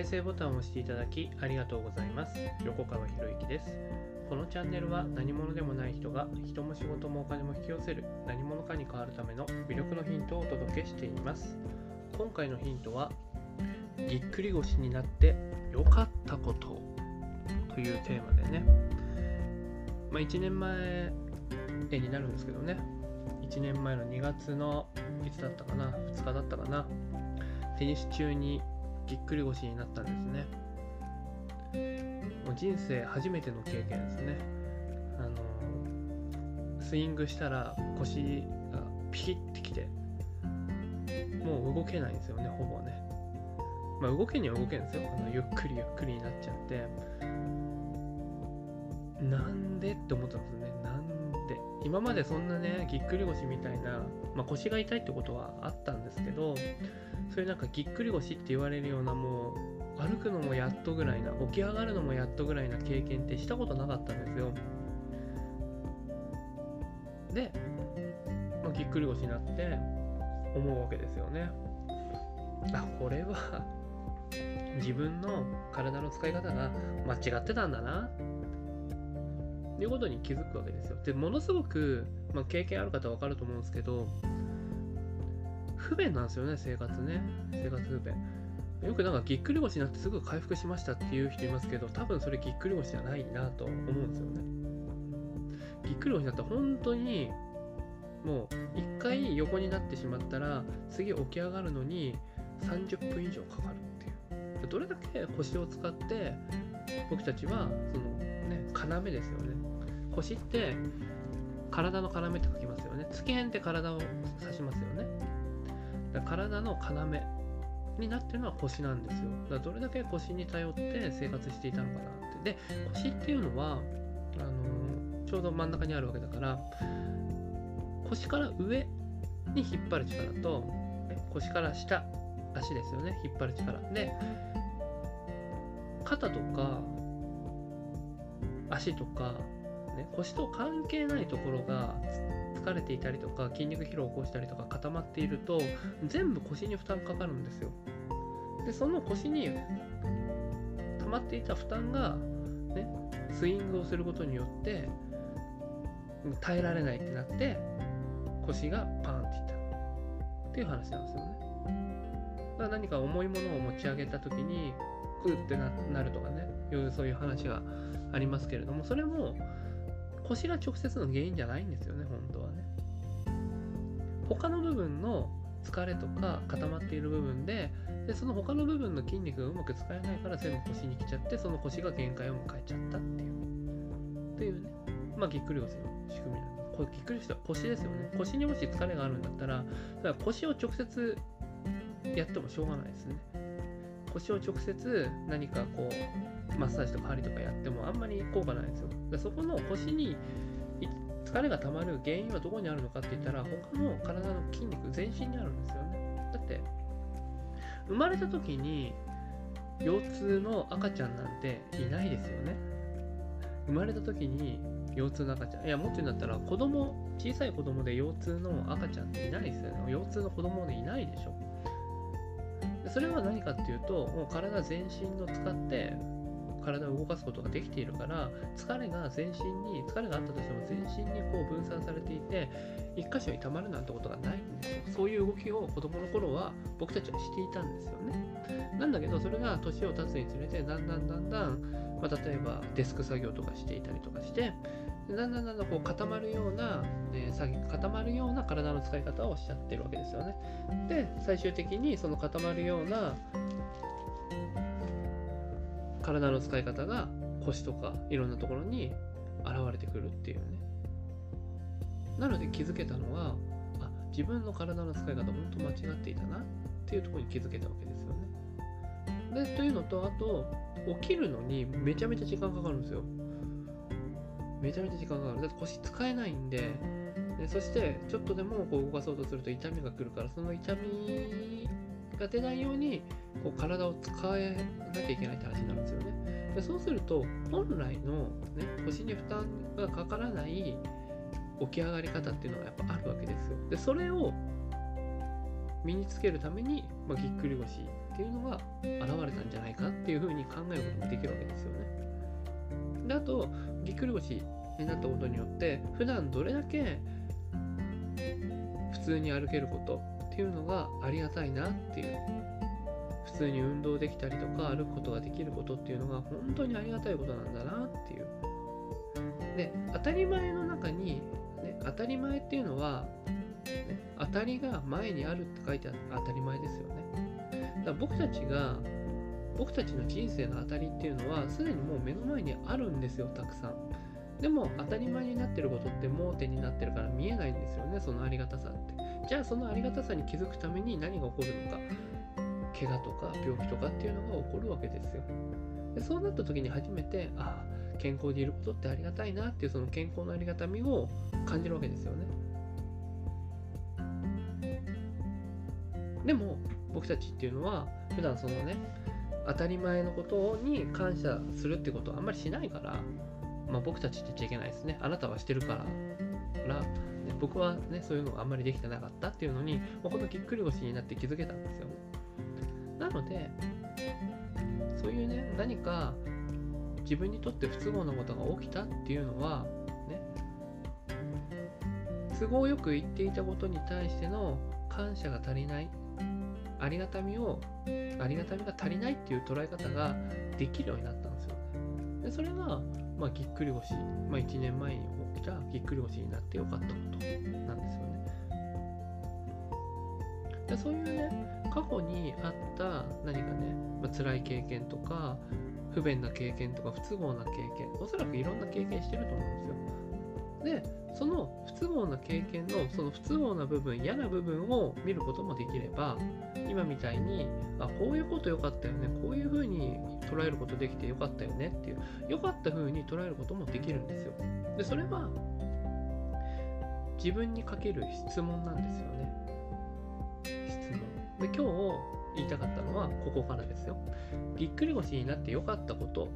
再生ボタンを押していただきありがとうございます。横川博之です。このチャンネルは何者でもない人が人も仕事もお金も引き寄せる何者かに変わるための魅力のヒントをお届けしています。今回のヒントはぎっくり腰になって良かったことというテーマでね、まあ、1年前になるんですけどね1年前の2月のいつだったかな2日だったかなテニス中にぎっくり腰になったんですね。もう人生初めての経験ですね。あのスイングしたら腰がピキッてきてもう動けないんですよねほぼね。まあ動けには動けんですよ。あのゆっくりゆっくりになっちゃって。なんでって思ったんですよね。なんで。今までそんなねぎっくり腰みたいな、まあ、腰が痛いってことはあったんですけどそういうなんかぎっくり腰って言われるようなもう歩くのもやっとぐらいな起き上がるのもやっとぐらいな経験ってしたことなかったんですよ。で、まあ、ぎっくり腰になって思うわけですよね。あこれは自分の体の使い方が間違ってたんだな。っていうことに気づくわけですよ。でものすごく、まあ、経験ある方は分かると思うんですけど不便なんですよね生活ね。生活不便。よくなんかぎっくり腰になってすぐ回復しましたっていう人いますけど多分それぎっくり腰じゃないなと思うんですよね。ぎっくり腰になったら本当にもう一回横になってしまったら次起き上がるのに30分以上かかるっていう。どれだけ腰を使って僕たちはそのね要ですよね。腰って体の要って書きますよね。月辺って体を指しますよ体の要になってるのは腰なんですよ。だからどれだけ腰に頼って生活していたのかなって。で腰っていうのはあのちょうど真ん中にあるわけだから腰から上に引っ張る力と腰から下足ですよね。引っ張る力。で肩とか足とか、ね、腰と関係ないところが疲れていたりとか筋肉疲労を起こしたりとか固まっていると全部腰に負担かかるんですよ。でその腰に溜まっていた負担が、ね、スイングをすることによって耐えられないってなって腰がパーンっていった。っていう話なんですよね。だから何か重いものを持ち上げた時にクーってなるとかねそういう話がありますけれどもそれも腰が直接の原因じゃないんですよね本当他の部分の疲れとか固まっている部分ででその他の部分の筋肉がうまく使えないから全部腰に来ちゃってその腰が限界を迎えちゃったっていう。っていうね。まあぎっくり腰の仕組みなんですこれぎっくり腰は腰ですよね。腰にもし疲れがあるんだったらだから腰を直接やってもしょうがないですね。腰を直接何かこうマッサージとか針とかやってもあんまり効果ないんですよ。そこの腰に疲れが溜まる原因はどこにあるのかって言ったら他の体の筋肉全身にあるんですよね。だって生まれた時に腰痛の赤ちゃんなんていないですよね。生まれた時に腰痛の赤ちゃん。いやもっと言うんだったら子供小さい子供で腰痛の赤ちゃんっていないですよね。腰痛の子供でいないでしょ。それは何かっていうともう体全身の使って体を動かすことができているから疲れが全身に疲れがあったとしても全身にこう分散されていて一箇所に溜まるなんてことがないんですよ。そういう動きを子供の頃は僕たちはしていたんですよね。なんだけどそれが年を経つにつれてだんだんだんだん、まあ、例えばデスク作業とかしていたりとかしてだんだんだんだんこう固まるような、ね、固まるような体の使い方をしちゃってるわけですよね。で最終的にその固まるような体の使い方が腰とかいろんなところに現れてくるっていうね。なので気づけたのはあ自分の体の使い方本当間違っていたなっていうところに気づけたわけですよね。でというのとあと起きるのにめちゃめちゃ時間かかるんですよ。めちゃめちゃ時間かかる。だって腰使えないんででそしてちょっとでもこう動かそうとすると痛みが来るからその痛みが出ないようにこう体を使えなきゃいけないって話になるんですよね。でそうすると本来の、ね、腰に負担がかからない起き上がり方っていうのがやっぱあるわけですよ。でそれを身につけるために、まあ、ぎっくり腰っていうのが現れたんじゃないかっていうふうに考えることもできるわけですよね。であとぎっくり腰になったことによって普段どれだけ普通に歩けることっていうのがありがたいなっていう普通に運動できたりとか歩くことができることっていうのが本当にありがたいことなんだなっていう。で当たり前の中に、ね、当たり前っていうのは、ね、当たりが前にあるって書いてある当たり前ですよね。だから僕たちが僕たちの人生の当たりっていうのはすでにもう目の前にあるんですよたくさん。でも当たり前になってることって盲点になってるから見えないんですよねそのありがたさって。じゃあそのありがたさに気づくために何が起こるのか。怪我とか病気とかっていうのが起こるわけですよ。でそうなった時に初めてああ健康でいることってありがたいなっていうその健康のありがたみを感じるわけですよね。でも僕たちっていうのは普段そのね当たり前のことに感謝するってことはあんまりしないから、まあ、僕たちって言っちゃいけないですね。あなたはしてるから。ね、僕はねそういうのがあんまりできてなかったっていうのに、まあ、このぎっくり腰になって気づけたんですよ。ねのでそういうね何か自分にとって不都合なことが起きたっていうのはね都合よく言っていたことに対しての感謝が足りないありがたみをありがたみが足りないっていう捉え方ができるようになったんですよ。ねでそれが、まあ、ぎっくり腰、まあ、1年前に起きたぎっくり腰になってよかったことなんですよね。でそういうね過去にあった何かね、まあ、辛い経験とか不便な経験とか不都合な経験おそらくいろんな経験してると思うんですよ。でその不都合な経験のその不都合な部分嫌な部分を見ることもできれば今みたいにあこういうこと良かったよねこういうふうに捉えることできて良かったよねっていう良かった風に捉えることもできるんですよ。でそれは自分にかける質問なんですよね。で今日言いたかったのはここからですよぎっくり腰になって良かったこと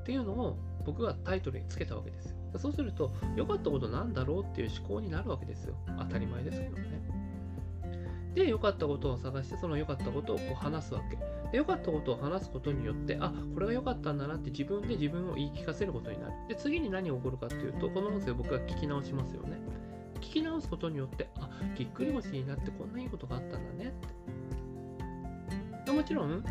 っていうのを僕がタイトルにつけたわけですよそうすると、良かったことなんだろうっていう思考になるわけですよ。当たり前ですけどね。で、良かったことを探して、その良かったことをこう話すわけ。で、良かったことを話すことによって、あ、これが良かったんだなって自分で自分を言い聞かせることになる。で、次に何が起こるかっていうと、この音声を僕が聞き直しますよね。聞き直すことによって、あ、ぎっくり腰になってこんないいことがあったんだねって。もちろん、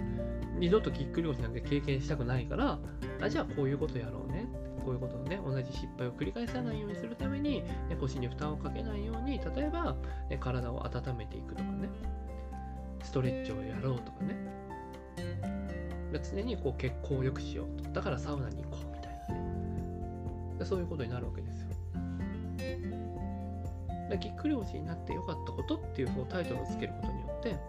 二度とぎっくり腰なんて経験したくないから、あじゃあこういうことやろうねこういうことのね、同じ失敗を繰り返さないようにするために、ね、腰に負担をかけないように、例えば、ね、体を温めていくとかね、ストレッチをやろうとかね、常にこう血行を良くしようと。だからサウナに行こうみたいなね。そういうことになるわけですよ。ぎっくり腰になってよかったことっていうタイトルをつけることによって、ね、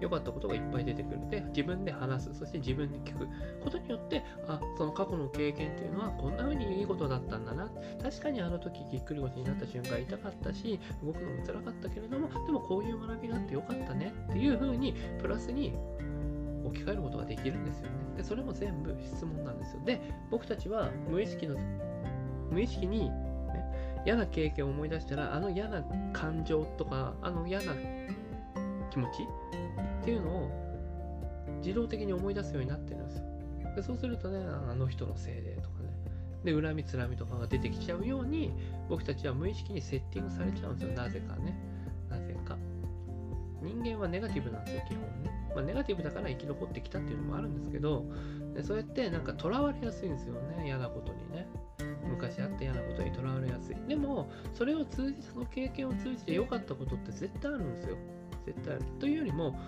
良かったことがいっぱい出てくるので自分で話すそして自分で聞くことによってあその過去の経験っていうのはこんな風にいいことだったんだな。確かにあの時ぎっくり腰になった瞬間痛かったし動くのも辛かったけれどもでもこういう学びがあってよかったね。っていう風にプラスに置き換えることができるんですよね。でそれも全部質問なんですよ。で僕たちは無意識の無意識に嫌な経験を思い出したらあの嫌な感情とかあの嫌な気持ちっていうのを自動的に思い出すようになってるんですよ。でそうするとね、あの人のせいでとかね、で、恨みつらみとかが出てきちゃうように、僕たちは無意識にセッティングされちゃうんですよ。なぜかね。なぜか。人間はネガティブなんですよ、基本ね。まあ、ネガティブだから生き残ってきたっていうのもあるんですけど、でそうやってなんか囚われやすいんですよね、嫌なことにね。昔あった嫌なことにとらわれやすい。でも、それを通じて、その経験を通じて良かったことって絶対あるんですよ。絶対ある。というよりも、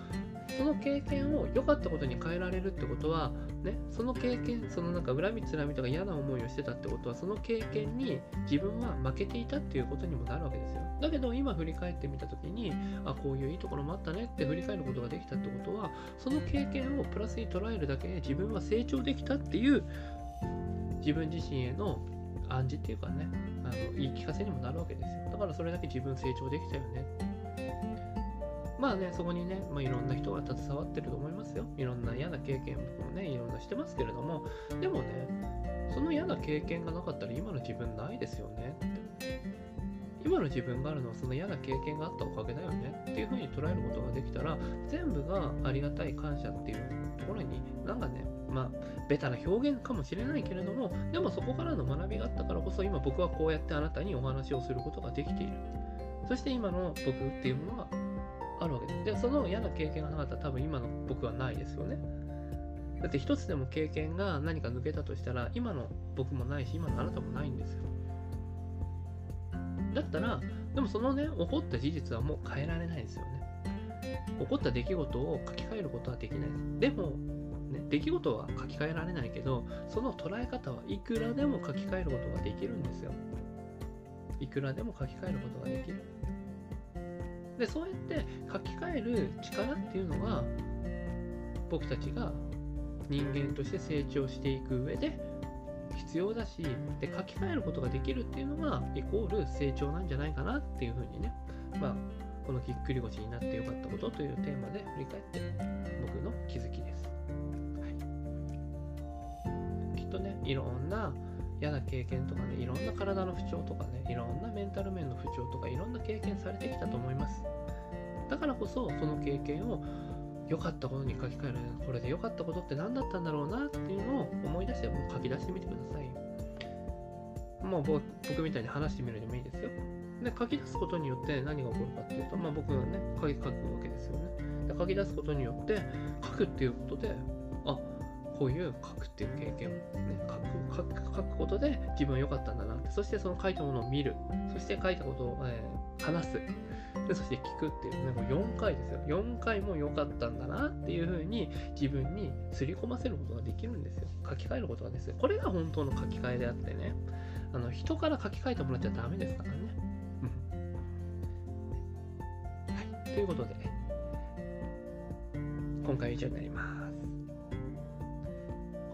その経験を良かったことに変えられるってことは、ね、その経験、そのなんか恨みつらみとか嫌な思いをしてたってことは、その経験に自分は負けていたっていうことにもなるわけですよ。だけど今振り返ってみたときに、あ、こういういいところもあったねって振り返ることができたってことは、その経験をプラスに捉えるだけで自分は成長できたっていう自分自身への暗示っていうかね、あの言い聞かせにもなるわけですよ。だからそれだけ自分成長できたよねまあね、そこにね、まあ、いろんな人が携わってると思いますよ。いろんな嫌な経験もね、いろんなしてますけれども、でもね、その嫌な経験がなかったら今の自分ないですよね。今の自分があるのはその嫌な経験があったおかげだよねっていうふうに捉えることができたら全部がありがたい感謝っていうところになんかねまあベタな表現かもしれないけれどもでもそこからの学びがあったからこそ今僕はこうやってあなたにお話をすることができている。そして今の僕っていうものがあるわけです。でその嫌な経験がなかったら多分今の僕はないですよね。だって一つでも経験が何か抜けたとしたら今の僕もないし今のあなたもないんですよ。だったらでもそのね起こった事実はもう変えられないですよね。起こった出来事を書き換えることはできない。ですでもね、出来事は書き換えられないけどその捉え方はいくらでも書き換えることができるんですよ。いくらでも書き換えることができる。でそうやって書き換える力っていうのが僕たちが人間として成長していく上で必要だしで書き換えることができるっていうのがイコール成長なんじゃないかなっていうふうにね。まあこのぎっくり腰になってよかったことというテーマで振り返って僕の気づきです、はい、きっとねいろんな嫌な経験とかねいろんな体の不調とかねいろんなメンタル面の不調とかいろんな経験されてきたと思います。だからこそその経験を良かったことに書き換えるこれで良かったことって何だったんだろうなっていうのを思い出してもう書き出してみてください。もう僕みたいに話してみるでもいいですよ。で書き出すことによって何が起こるかっていうと、まあ、僕がね書き書くわけですよね。で書き出すことによって書くっていうことでこういう書くっていう経験をね書く書く書くことで自分良かったんだなって。そしてその書いたものを見る。そして書いたことを、えー、話す。でそして聞くっていう。ねもう4回ですよ。4回も良かったんだなっていう風に自分にすり込ませることができるんですよ。書き換えることがですよ。これが本当の書き換えであってね。あの人から書き換えてもらっちゃダメですからね、はい、ということで今回以上になります。